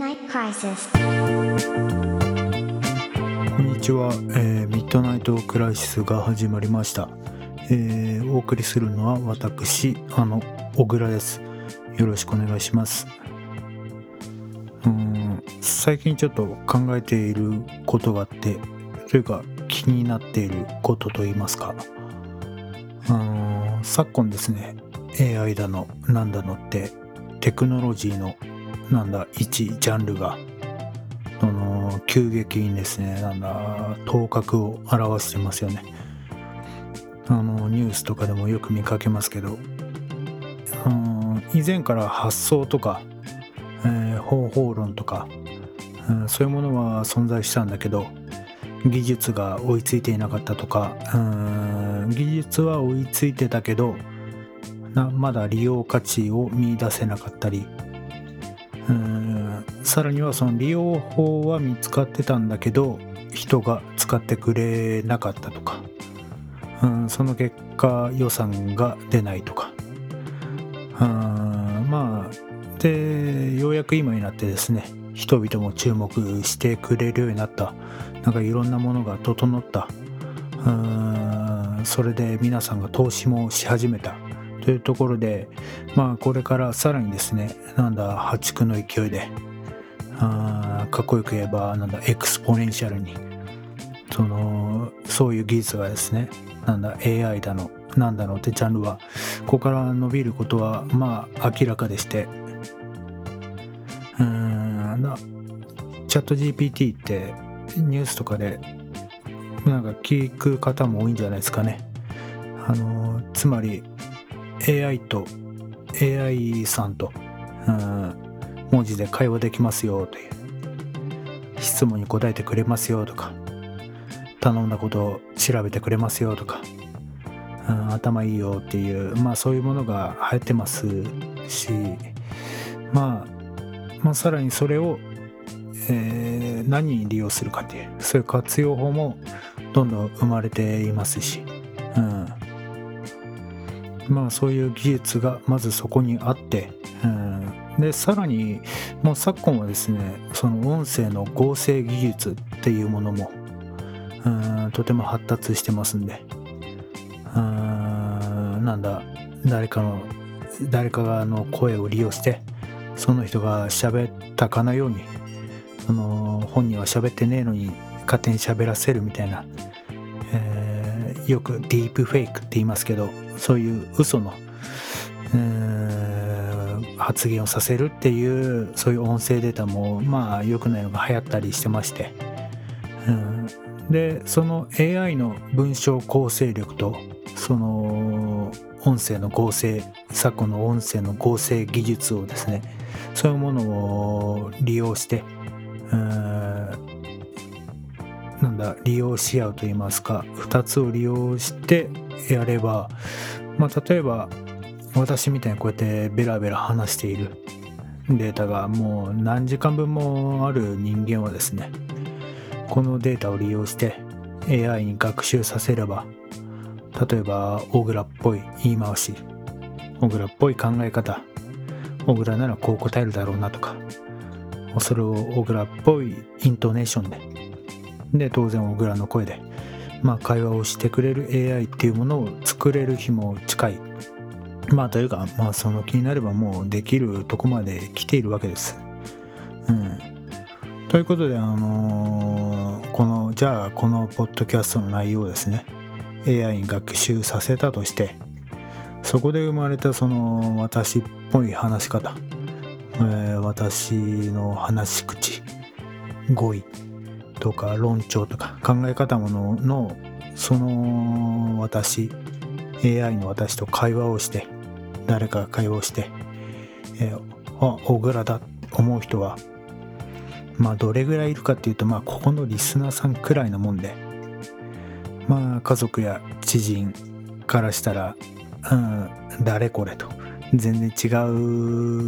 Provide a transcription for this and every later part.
こんにちは、えーミッドナイトクライシスが始まりました、えーお送りするのは私あの小倉です。よろしくお願いします。うん最近ちょっと考えていることがあってというか気になっていることといいますか。あの昨今ですね AI だのなんだのってテクノロジーのなんだ一ジャンルが。その急激にですねなんだ頭角を現してますよね。あのニュースとかでもよく見かけますけど。あの以前から発想とか、えー方法論とか、うんそういうものは存在したんだけど技術が追いついていなかったとかうん技術は追いついてたけどまだ利用価値を見出せなかったりうん。さらにはその利用法は見つかってたんだけど人が使ってくれなかったとか、うん、その結果予算が出ないとか、うん、まあでようやく今になってですね人々も注目してくれるようになった。なんかいろんなものが整った。うん。それで皆さんが投資もし始めた。というところでまあこれからさらにですねなんだ破竹の勢いであーかっこよく言えばなんだ exponential にそのそういう技術がですねなんだ AI だのなんだのってジャンルはここから伸びることはまあ明らかでしてうーんなチャット GPT ってニュースとかでなんか聞く方も多いんじゃないですかね。あのつまり AI と AI さんと、うん、文字で会話できますよという質問に答えてくれますよとか頼んだことを調べてくれますよとか、うん、頭いいよっていうまあそういうものが流行ってますし、まあ、まあさらにそれを、えー何に利用するかっていうそういう活用法もどんどん生まれていますし、まあそういう技術がまずそこにあって、うん、でさらにもう昨今はですねその音声の合成技術っていうものも、うん、とても発達してますんで、うん、なんだ誰かの誰かがの声を利用してその人が喋ったかのようにその本人は喋ってねえのに勝手に喋らせるみたいな、よくディープフェイクって言いますけどそういう嘘の、発言をさせるっていうそういう音声データもまあ良くないのが流行ったりしてまして、うん、でその AI の文章構成力とその音声の合成昨今の音声の合成技術をですねそういうものを利用してうんなんだ利用し合うといいますか2つを利用してやれば、まあ、例えば私みたいにこうやってベラベラ話しているデータがもう何時間分もある人間はですねこのデータを利用して AI に学習させれば例えば小倉っぽい言い回し小倉っぽい考え方小倉ならこう答えるだろうなとかそれを小倉っぽいイントネーションでで当然小倉の声で、まあ、会話をしてくれる AI っていうものを作れる日も近い。まあというか、まあ、その気になればもうできるとこまで来ているわけです。うん、ということで、あのーこのじゃあこのポッドキャストの内容をですね AI に学習させたとしてそこで生まれたその私っぽい話し方、えー私の話し口。語彙。とか論調とか考え方もののその私 AI の私と会話をして誰かが会話をして、えーあ小倉だって思う人はまあどれぐらいいるかっていうとまあここのリスナーさんくらいなもんでまあ家族や知人からしたらうん誰これと全然違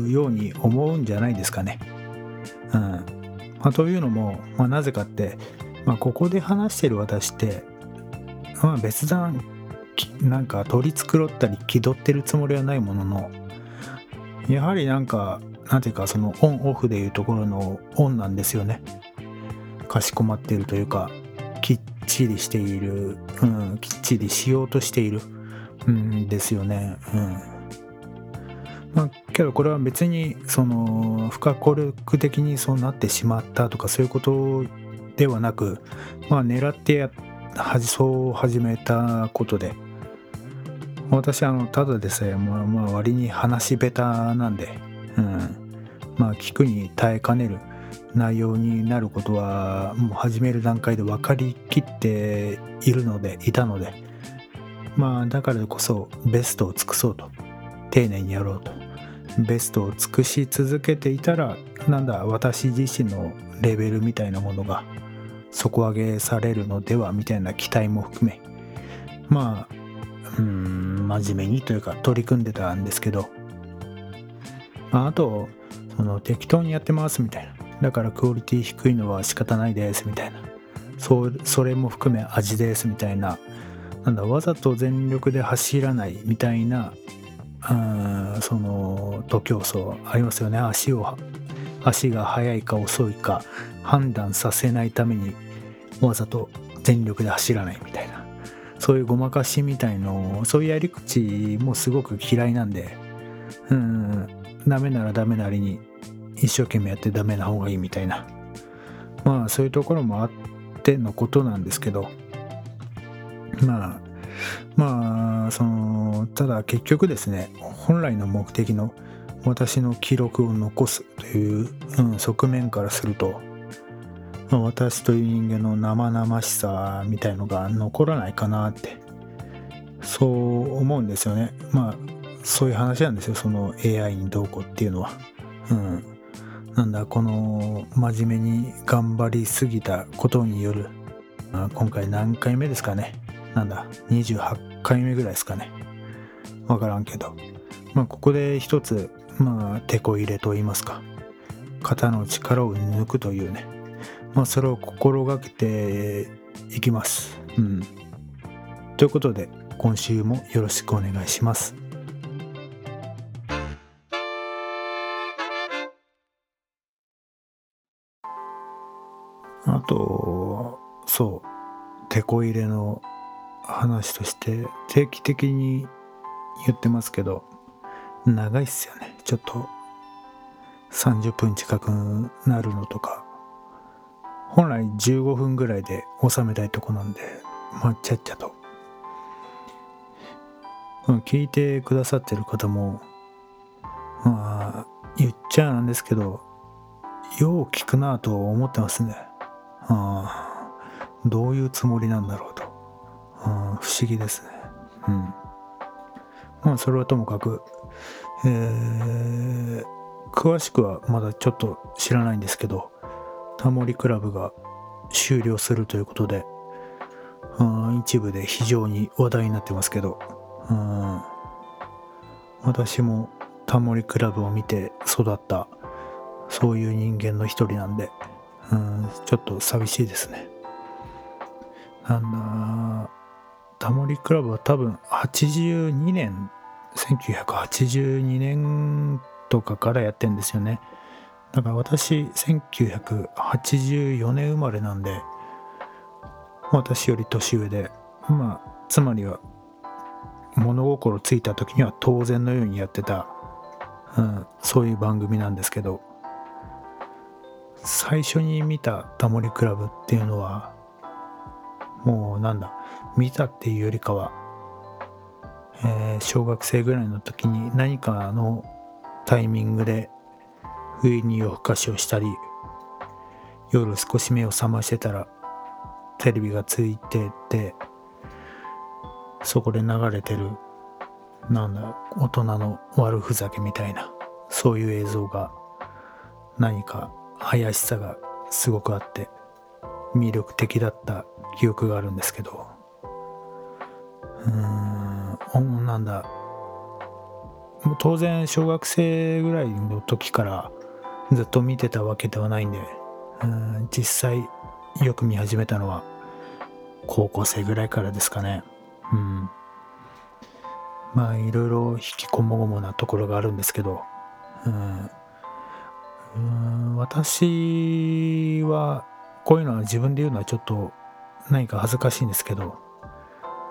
うように思うんじゃないですかね。うんまあ、というのも、まあ、なぜかって、まあ、ここで話してる私って、まあ、別段なんか取り繕ったり気取ってるつもりはないもののやはりなんかなんていうかそのオンオフでいうところのオンなんですよね。かしこまっているというかきっちりしている、うん、きっちりしようとしているうんですよね。うん。まあけどこれは別にその不可抗力的にそうなってしまったとかそういうことではなくまあ狙ってやそう始めたことで私あのただでさえ、まあ、まあ割に話し下手なんで、うん、まあ聞くに耐えかねる内容になることはもう始める段階で分かりきっているのでいたのでまあだからこそベストを尽くそうと。丁寧にやろうと。ベストを尽くし続けていたらなんだ私自身のレベルみたいなものが底上げされるのではみたいな期待も含めまあうん真面目にというか取り組んでたんですけど、まあ、あとその適当にやってますみたいな。だからクオリティ低いのは仕方ないですみたいな。そうそれも含め味ですみたいな。なんだわざと全力で走らないみたいなうんその徒競走ありますよね。足を足が速いか遅いか判断させないためにわざと全力で走らないみたいな。そういうごまかしみたいのそういうやり口もすごく嫌いなんでうんダメならダメなりに一生懸命やってダメな方がいいみたいな。まあそういうところもあってのことなんですけどまあまあそのただ結局ですね本来の目的の私の記録を残すという、うん、側面からするとまあ、私という人間の生々しさみたいのが残らないかなってそう思うんですよね。まあそういう話なんですよ。その AI にどうこうっていうのは。うん。なんだこの真面目に頑張りすぎたことによる、まあ、今回何回目ですかね。なんだ28回目ぐらいですかねわからんけどまあここで一つまあ手こ入れと言いますか肩の力を抜くというねまあ、それを心がけていきます。うん。ということで、今週もよろしくお願いします。あと、そう、テこ入れの話として定期的に言ってますけど、長いっすよね。ちょっと30分近くなるのとか、本来15分ぐらいで収めたいとこなんで、まあ、ちゃっちゃと。聞いてくださってる方も、まあ、言っちゃなんですけど、よう聞くなと思ってますね。あどういうつもりなんだろうと。不思議ですね。うん。まあ、それはともかく、えー、詳しくはまだちょっと知らないんですけど、タモリクラブが終了するということで、うん、一部で非常に話題になってますけど、うん、私もタモリクラブを見て育ったそういう人間の一人なんで、うん、ちょっと寂しいですね。なんだ、タモリクラブは多分82年、1982年とかからやってんですよね。だから私1984年生まれなんで私より年上でまあつまりは物心ついた時には当然のようにやってた、うん、そういう番組なんですけど最初に見た「タモリクラブ」っていうのはもうなんだ見たっていうよりかは、えー、小学生ぐらいの時に何かのタイミングで冬に夜更かしをしたり夜少し目を覚ましてたらテレビがついててそこで流れてるなんだ大人の悪ふざけみたいなそういう映像が何か怪しさがすごくあって魅力的だった記憶があるんですけど。うーんなんだ当然小学生ぐらいの時からずっと見てたわけではないんで、うん、実際よく見始めたのは高校生ぐらいからですかね。うん。まあいろいろ引きこもごもなところがあるんですけど、うん。うん私はこういうのは自分で言うのはちょっと何か恥ずかしいんですけど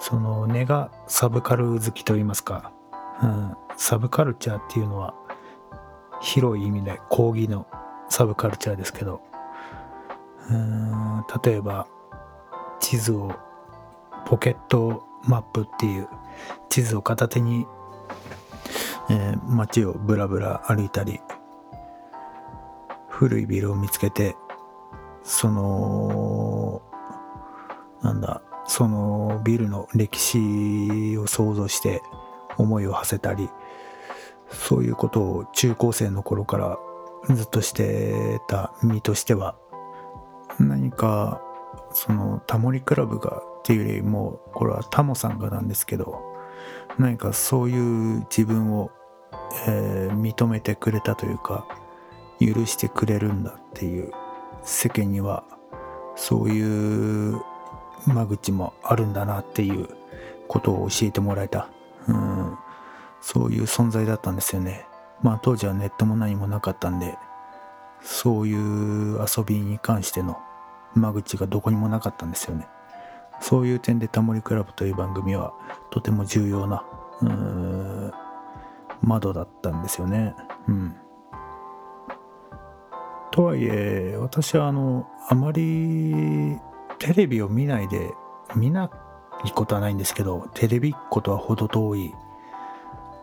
その根がサブカル好きと言いますか、うん、サブカルチャーっていうのは広い意味で講義のサブカルチャーですけどうん例えば地図をポケットマップっていう地図を片手に、えー、街をブラブラ歩いたり古いビルを見つけてそのなんだそのビルの歴史を想像して思いを馳せたりそういうことを中高生の頃からずっとしてた身としては何かそのタモリクラブがっていうよりもこれはタモさんがなんですけど何かそういう自分を、えー、認めてくれたというか許してくれるんだっていう世間にはそういう間口もあるんだなっていうことを教えてもらえた、うん、そういう存在だったんですよね。まあ当時はネットも何もなかったんでそういう遊びに関しての間口がどこにもなかったんですよね。そういう点でタモリクラブという番組はとても重要なうん窓だったんですよね。うん。とはいえ私はあのあまりテレビを見ないで見ないことはないんですけどテレビっ子とは程遠い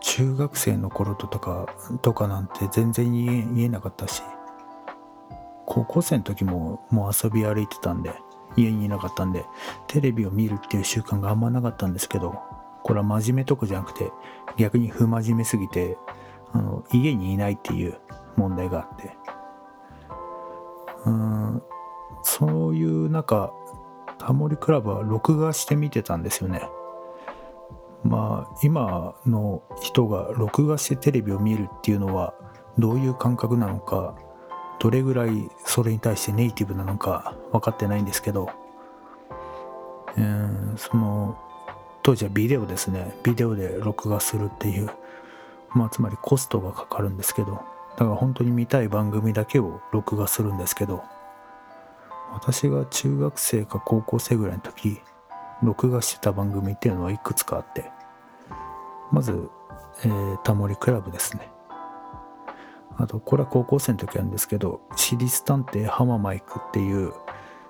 中学生の頃とかとかなんて全然言えなかったし高校生の時ももう遊び歩いてたんで家にいなかったんでテレビを見るっていう習慣があんまなかったんですけどこれは真面目とかじゃなくて逆に不真面目すぎてあの家にいないっていう問題があって。うんそういう中タモリクラブは録画して見てたんですよね。まあ今の人が録画してテレビを見るっていうのはどういう感覚なのかどれぐらいそれに対してネイティブなのか分かってないんですけど、えー、その当時はビデオですね。ビデオで録画するっていうまあつまりコストがかかるんですけどだから本当に見たい番組だけを録画するんですけど私が中学生か高校生ぐらいの時録画してた番組っていうのはいくつかあってまず、えー、タモリクラブですね。あとこれは高校生の時なんですけど「私立探偵ハママイク」っていう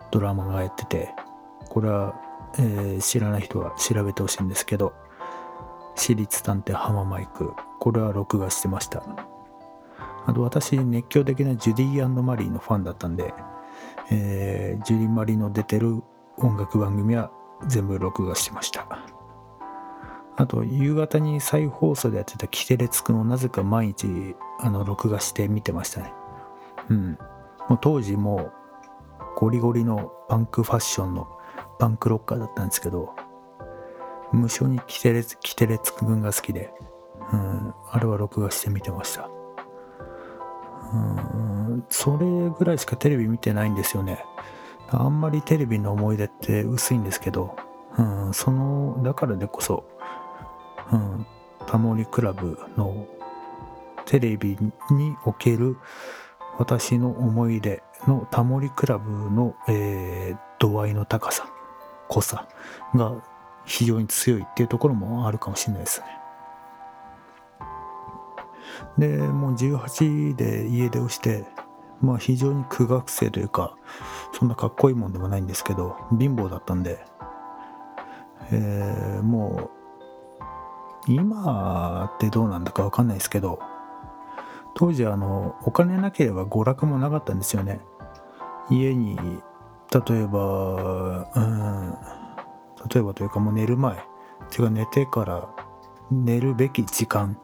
ドラマがやっててこれは、えー、知らない人は調べてほしいんですけど「私立探偵ハママイク」これは録画してました。あと私熱狂的なジュディマリーのファンだったんで、えー、ジュディ・マリの出てる音楽番組は全部録画してました。あと夕方に再放送でやってた「キテレツくん」をなぜか毎日あの録画して見てましたね。うん。もう当時もうゴリゴリのパンクファッションのパンクロッカーだったんですけど無償にキテレツキテレツくんが好きで、うん、あれは録画して見てました。うん。それぐらいしかテレビ見てないんですよねあんまりテレビの思い出って薄いんですけど、うん、そのだからでこそ、うん、タモリクラブのテレビにおける私の思い出のタモリクラブの、えー、度合いの高さ濃さが非常に強いっていうところもあるかもしれないですね。でもう18で家出をしてまあ非常に苦学生というかそんなかっこいいもんでもないんですけど貧乏だったんで、えー、もう今ってどうなんだか分かんないですけど当時あのお金なければ娯楽もなかったんですよね。家に例えばうん例えばというかもう寝る前てか寝てから寝るべき時間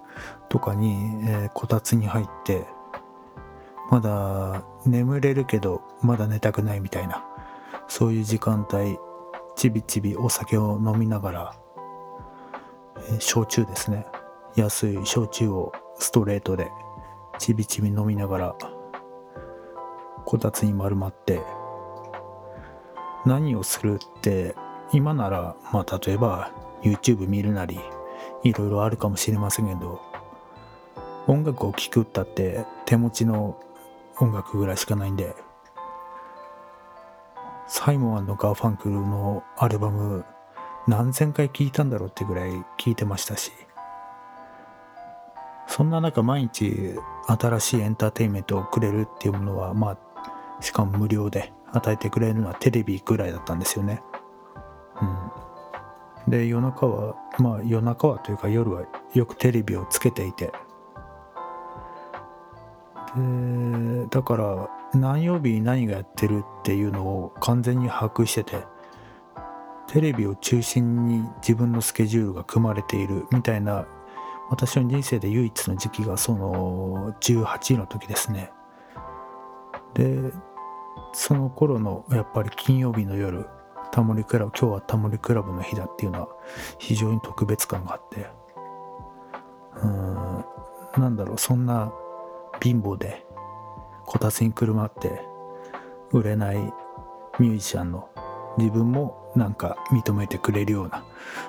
とかに、えー、こたつに入ってまだ眠れるけどまだ寝たくないみたいなそういう時間帯ちびちびお酒を飲みながら、え、焼酎ですね。安い焼酎をストレートでちびちび飲みながらこたつに丸まって何をするって今ならまあ例えば YouTube 見るなりいろいろあるかもしれませんけど音楽を聴くったって手持ちの音楽ぐらいしかないんで。サイモンガーファンクルのアルバム何千回聴いたんだろうってぐらい聴いてましたし。そんな中毎日新しいエンターテインメントをくれるっていうものはまあしかも無料で与えてくれるのはテレビぐらいだったんですよね。うん。で夜中はまあ夜中はというか夜はよくテレビをつけていて。だから何曜日に何がやってるっていうのを完全に把握しててテレビを中心に自分のスケジュールが組まれているみたいな私の人生で唯一の時期がその18の時ですね。でその頃のやっぱり金曜日の夜タモリクラブ今日はタモリクラブの日だっていうのは非常に特別感があって。うんなんだろうそんな貧乏でこたつにくるまって売れないミュージシャンの自分もなんか認めてくれるような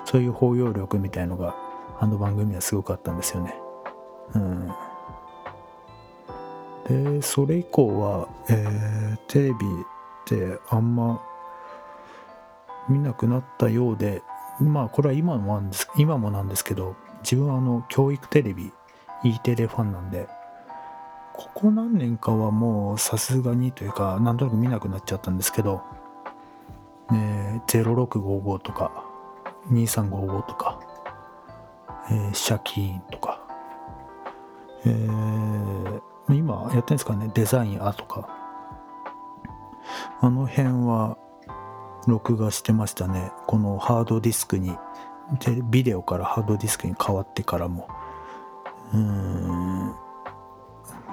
そういう包容力みたいのがあの番組はすごかったんですよね。うん、でそれ以降は、えー、テレビってあんま見なくなったようでまあこれは今もなんです今もなんですけど自分はあの教育テレビ E テレファンなんでここ何年かはもうさすがにというかなんとなく見なくなっちゃったんですけど、え、0655とか2355とか、えー、シャキーンとか、えー、今やってるんですかねデザインアとか。あの辺は録画してましたね。このハードディスクにビデオからハードディスクに変わってからも。うーん。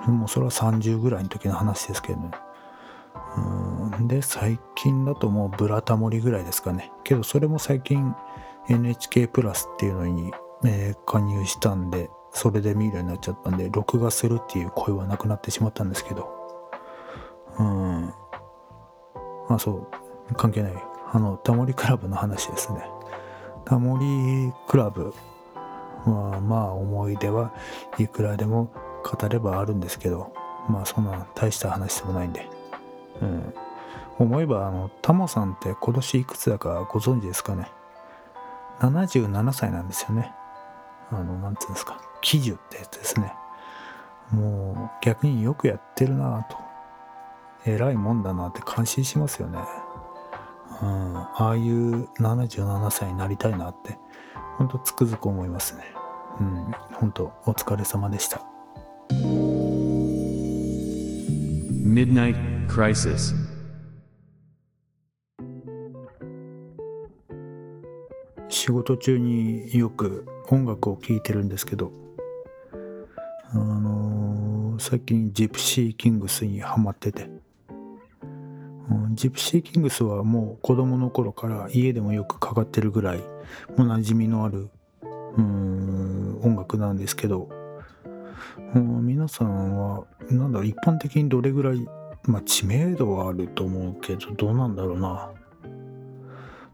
もうそれは30ぐらいの時の話ですけどね。うんで、最近だともうブラタモリぐらいですかね。けどそれも最近 NHK プラスっていうのに、えー、加入したんで、それで見るようになっちゃったんで、録画するっていう声はなくなってしまったんですけど。うん。まあそう、関係ない。あの、タモリクラブの話ですね。タモリクラブは、まあ思い出はいくらでも語ればあるんですけどまあそんな大した話でもないんで。うん。思えばあのタモさんって今年いくつだかご存知ですかね。77歳なんですよね。あのなんていうんですか。喜寿ってやつですね。もう逆によくやってるなと。偉いもんだなって感心しますよね。うん。ああいう77歳になりたいなってほんとつくづく思いますね。うん。本当お疲れ様でした。Midnight Crisis 仕事中によく音楽を聴いてるんですけどあのー、最近ジプシーキングスにハマってて、うん、ジプシーキングスはもう子供の頃から家でもよくかかってるぐらいもう馴染みのあるうん音楽なんですけどう、皆さんは、なんだろう、一般的にどれぐらい、まあ、知名度はあると思うけど、どうなんだろうな。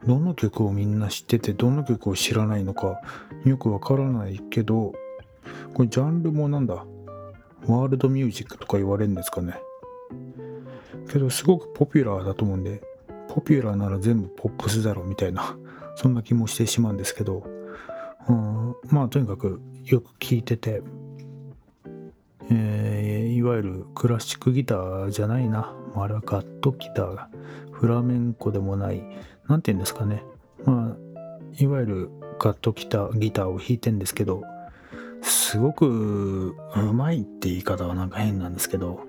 どの曲をみんな知ってて、どの曲を知らないのか、よくわからないけど、これジャンルもなんだ、ワールドミュージックとか言われるんですかね。けど、すごくポピュラーだと思うんで、ポピュラーなら全部ポップスだろうみたいな、そんな気もしてしまうんですけど、うん、まあ、とにかくよく聴いてて、えー、いわゆるクラシックギターじゃないな。あれはガットギターが、フラメンコでもない、何て言うんですかね。まあ、いわゆるガットギターギターを弾いてんですけど、すごくうまいって言い方はなんか変なんですけど、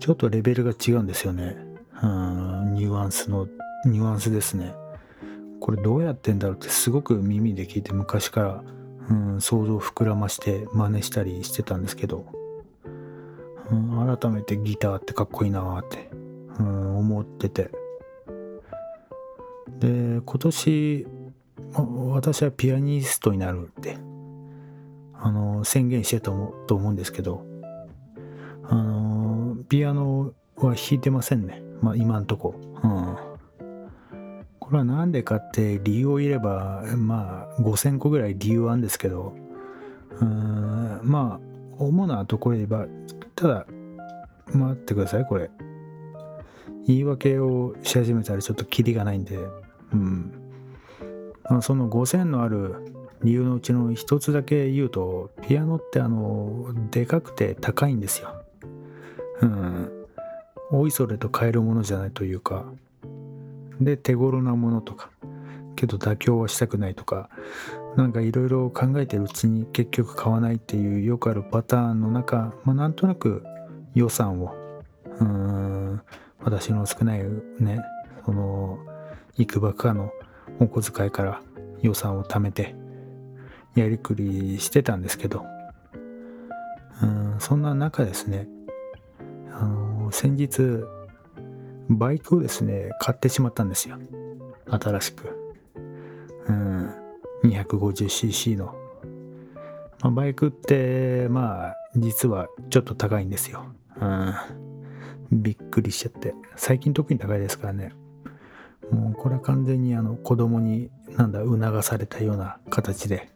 ちょっとレベルが違うんですよね。うん、ニュアンスの、ニュアンスですね。これどうやってんだろうってすごく耳で聞いて昔からうん、想像を膨らまして真似したりしてたんですけど、うん、改めてギターってかっこいいなって、うん、思ってて。で今年私はピアニストになるってあの宣言してたと思うんですけどあのピアノは弾いてませんね、まあ、今んとこ、うん、これは何でかって理由を言えばまあ5000個ぐらい理由はあるんですけどうんまあ主なところで言えばただ待ってくださいこれ。言い訳をし始めたらちょっとキリがないんでうん。その5000のある理由のうちの一つだけ言うとピアノってあのでかくて高いんですよ。うん。おいそれと買えるものじゃないというか。で手頃なものとかけど妥協はしたくないとかなんかいろいろ考えてるうちに結局買わないっていうよくあるパターンの中、まあ、なんとなく予算をうん私の少ないねそのいくばくかのお小遣いから予算を貯めてやりくりしてたんですけどうんそんな中ですねあの先日バイクをですね買ってしまったんですよ。新しく。うん。250cc の、まあ、バイクってまあ実はちょっと高いんですよ。うん。びっくりしちゃって。最近特に高いですからね。もうこれは完全にあの子供になんだ促されたような形で。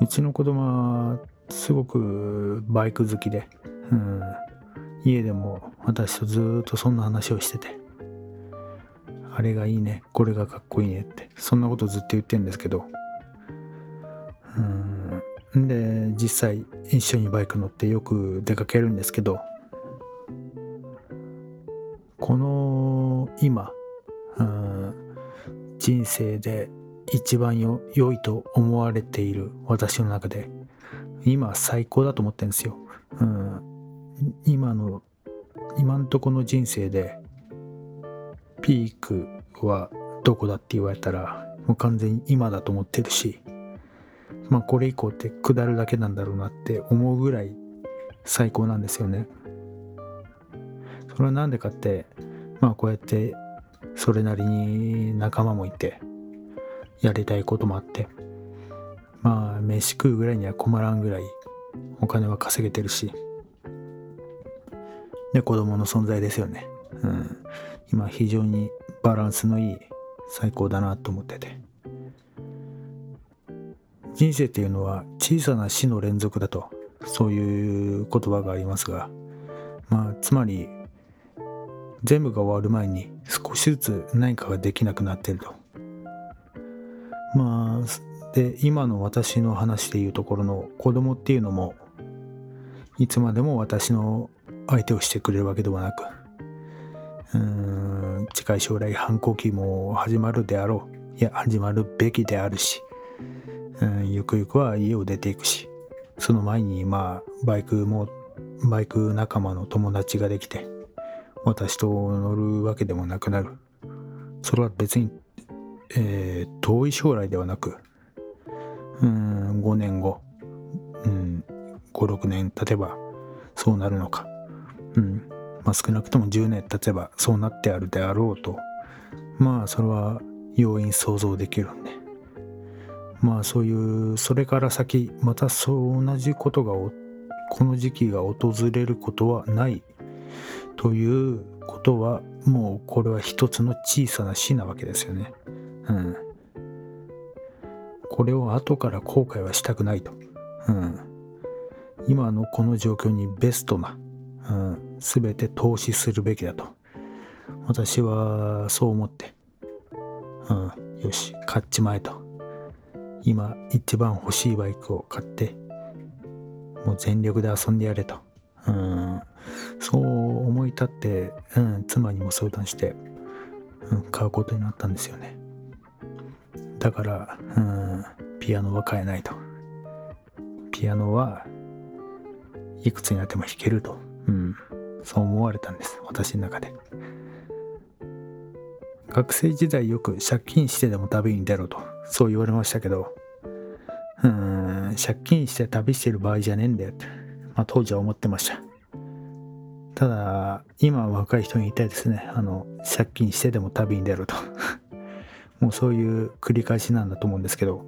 うちの子供はすごくバイク好きで、うん、家でも私とずっとそんな話をしてて。あれがいいね。これがかっこいいね。って。そんなことずっと言ってるんですけど。うん。で実際一緒にバイク乗ってよく出かけるんですけど。この今うん人生で一番よ良いと思われている私の中で今最高だと思ってるんですよ。うん、今の今んとこの人生でピークはどこだって言われたらもう完全に今だと思ってるしまあこれ以降って下るだけなんだろうなって思うぐらい最高なんですよね。それは何でかってまあこうやってそれなりに仲間もいてやりたいこともあってまあ飯食うぐらいには困らんぐらいお金は稼げてるしで子供の存在ですよね。うん、今非常にバランスのいい最高だなと思ってて。人生っていうのは小さな死の連続だとそういう言葉がありますが。まあつまり全部が終わる前に少しずつ何かができなくなってると。まあで今の私の話でいうところの子供っていうのもいつまでも私の相手をしてくれるわけではなくうん近い将来反抗期も始まるであろう。いや始まるべきであるしうんゆくゆくは家を出ていくしその前にまあバイクもバイク仲間の友達ができて私と乗るわけでもなくなる。それは別に、えー、遠い将来ではなくうん5年後、うん、56年経てばそうなるのか、うんまあ、少なくとも10年経てばそうなってあるであろうとまあそれは容易に想像できるんでまあそういうそれから先またそう同じことがこの時期が訪れることはないということはもうこれは一つの小さな死なわけですよね。うん。これを後から後悔はしたくないと。うん。今のこの状況にベストなうん、全て投資するべきだと。私はそう思って、うん、よし、買っちまえと。今一番欲しいバイクを買って、もう全力で遊んでやれと。うん、そう思い立って、うん、妻にも相談して、うん、買うことになったんですよね。だから、うん、ピアノは買えないと。ピアノはいくつになっても弾けると。うん、そう思われたんです。私の中で。学生時代よく借金してでも旅に出ろと。そう言われましたけど。うん借金して旅してる場合じゃねえんだよって、まあ、当時は思ってました。ただ今若い人に言いたいですね。あの借金してでも旅に出ろと。もうそういう繰り返しなんだと思うんですけど。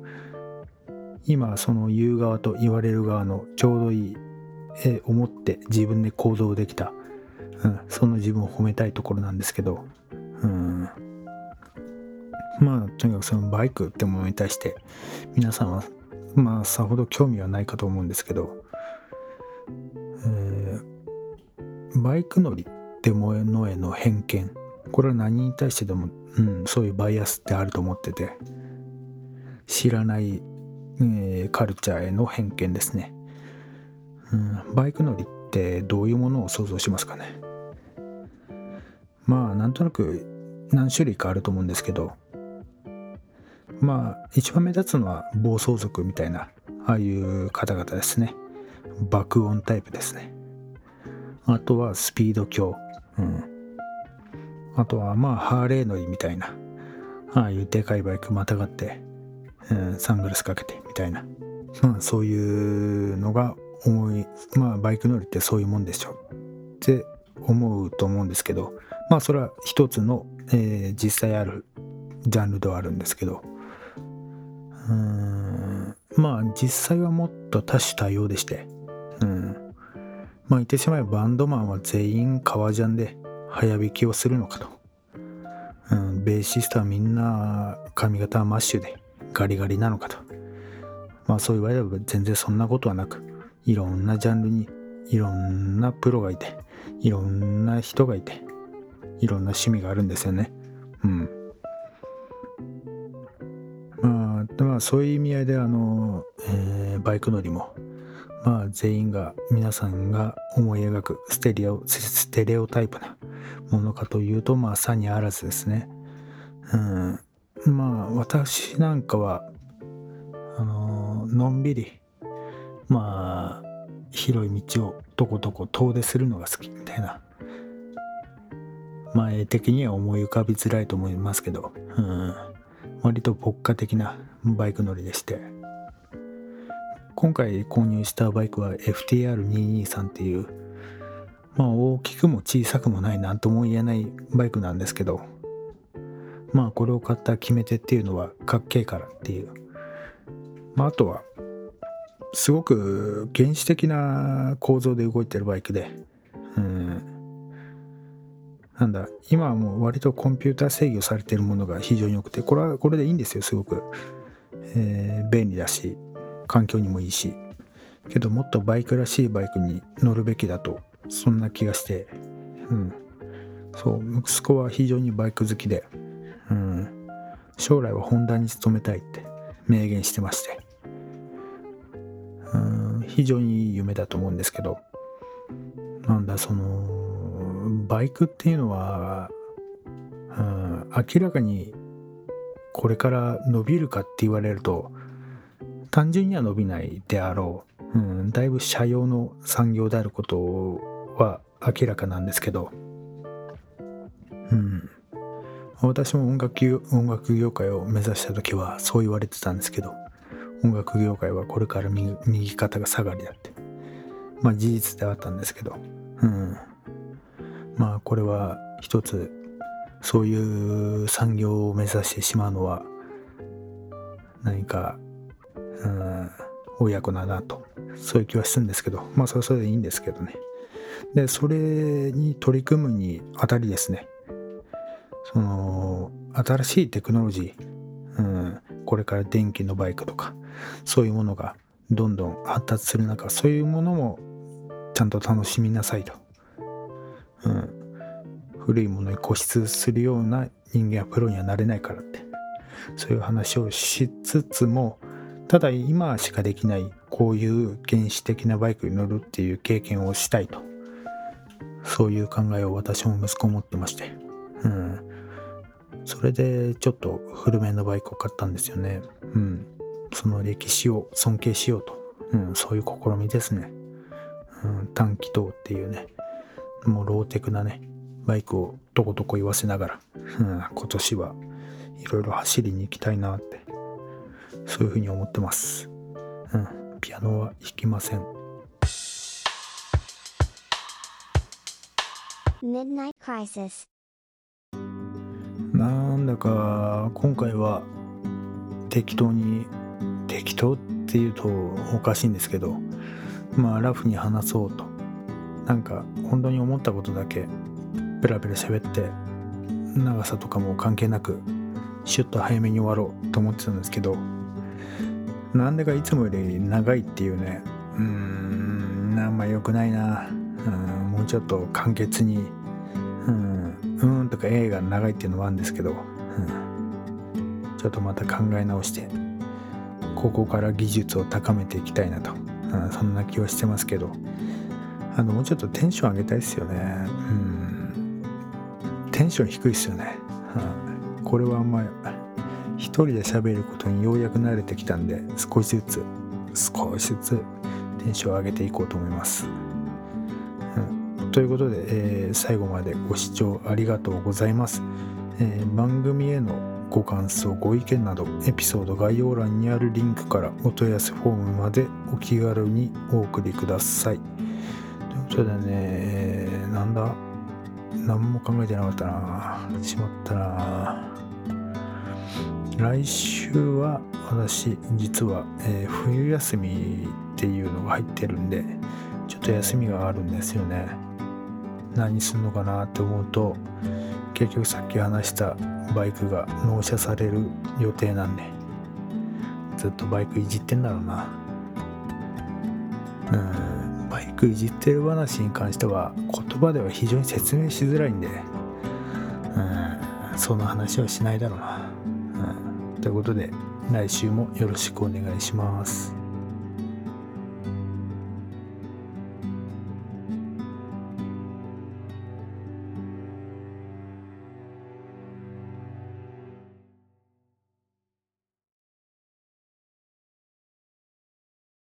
今その言う側と言われる側のちょうどいいえ思って自分で行動できた、うん、その自分を褒めたいところなんですけど、うん、まあとにかくそのバイクってものに対して皆さんはまあさほど興味はないかと思うんですけど、えー、バイク乗りってものへの偏見。これは何に対してでも、うん、そういうバイアスってあると思ってて。知らない、えー、カルチャーへの偏見ですね、うん、バイク乗りってどういうものを想像しますかね？まあなんとなく何種類かあると思うんですけどまあ一番目立つのは暴走族みたいなああいう方々ですね。爆音タイプですね。あとはスピード強、うん、あとはまあハーレー乗りみたいな。ああいうでかいバイクまたがって、うん、サングラスかけてみたいな、まあ、そういうのが思いまあバイク乗りってそういうもんでしょって思うと思うんですけどまあそれは一つの、えー、実際あるジャンルではあるんですけど。うん。まあ実際はもっと多種多様でして。うん。まあ言ってしまえばバンドマンは全員革ジャンで早弾きをするのかと、うん、ベーシストはみんな髪型はマッシュでガリガリなのかと。まあそう言われれば全然そんなことはなくいろんなジャンルにいろんなプロがいていろんな人がいていろんな趣味があるんですよね。うん。まあ、まあ、そういう意味合いであの、えー、バイク乗りも、まあ、全員が皆さんが思い描くステレオステレオタイプなものかというとまあ差にあらずですね。うん、まあ私なんかはあののんびりまあ広い道をとことこ遠出するのが好きみたいな前的には思い浮かびづらいと思いますけど、うん、割と牧歌的なバイク乗りでして。今回購入したバイクは FTR223 っていうまあ大きくも小さくもない何とも言えないバイクなんですけどまあこれを買った決め手っていうのはかっけえからっていう。まああとはすごく原始的な構造で動いてるバイクでうん。なんだ、今はもう割とコンピューター制御されてるものが非常に多くて、これはこれでいいんですよ、すごく。えー、便利だし、環境にもいいし。けどもっとバイクらしいバイクに乗るべきだと、そんな気がして、うん。そう、息子は非常にバイク好きで、うん。将来はホンダに勤めたいって明言してまして、うん、非常にいい夢だと思うんですけど、なんだ、その、バイクっていうのは、うん、明らかにこれから伸びるかって言われると単純には伸びないであろう、うん、だいぶ車用の産業であることは明らかなんですけど、うん、私も音楽音楽業界を目指した時はそう言われてたんですけど音楽業界はこれから右肩が下がりだってまあ事実ではあったんですけど、うん、まあこれは一つそういう産業を目指してしまうのは何かうん親子だなとそういう気はするんですけどまあそれはそれでいいんですけどね。でそれに取り組むにあたりですね。その新しいテクノロジー、うん、これから電気のバイクとかそういうものがどんどん発達する中そういうものもちゃんと楽しみなさいと。うん、古いものに固執するような人間はプロにはなれないからって。そういう話をしつつもただ今しかできないこういう原始的なバイクに乗るっていう経験をしたいと。そういう考えを私も息子持ってまして。うん。それでちょっと古めのバイクを買ったんですよね。うん。その歴史を尊敬しようと、うん、そういう試みですね、うん、短気筒っていうね。もうローテクなね、バイクをとことこ言わせながら、うん、今年はいろいろ走りに行きたいなって、そういうふうに思ってます。うん、ピアノは弾きません。Midnight Crisis なんだか今回は適当に適当っていうとおかしいんですけどまあラフに話そうとなんか本当に思ったことだけペラペラ喋って長さとかも関係なくシュッと早めに終わろうと思ってたんですけどなんでかいつもより長いっていうねうーんあんま良くないな。うんもうちょっと簡潔にうんうんとか映画長いっていうのもあるんですけど、うん、ちょっとまた考え直してここから技術を高めていきたいなと、うん、そんな気はしてますけどあのもうちょっとテンション上げたいですよねうんテンション低いですよね、うん、これはあんま一人で喋ることにようやく慣れてきたんで少しずつ少しずつテンションを上げていこうと思います。うん、ということで、えー、最後までご視聴ありがとうございます。えー、番組へのご感想、ご意見など、エピソード概要欄にあるリンクからお問い合わせフォームまでお気軽にお送りください。ということでね、なんだ？何も考えてなかったな。しまったな。来週は私実は、えー、冬休みっていうのが入ってるんでちょっと休みがあるんですよね。何すんのかなって思うと結局さっき話したバイクが納車される予定なんでずっとバイクいじってんだろうな。うん。くいじってる話に関しては言葉では非常に説明しづらいんでうんその話はしないだろうな。うん。ということで来週もよろしくお願いします。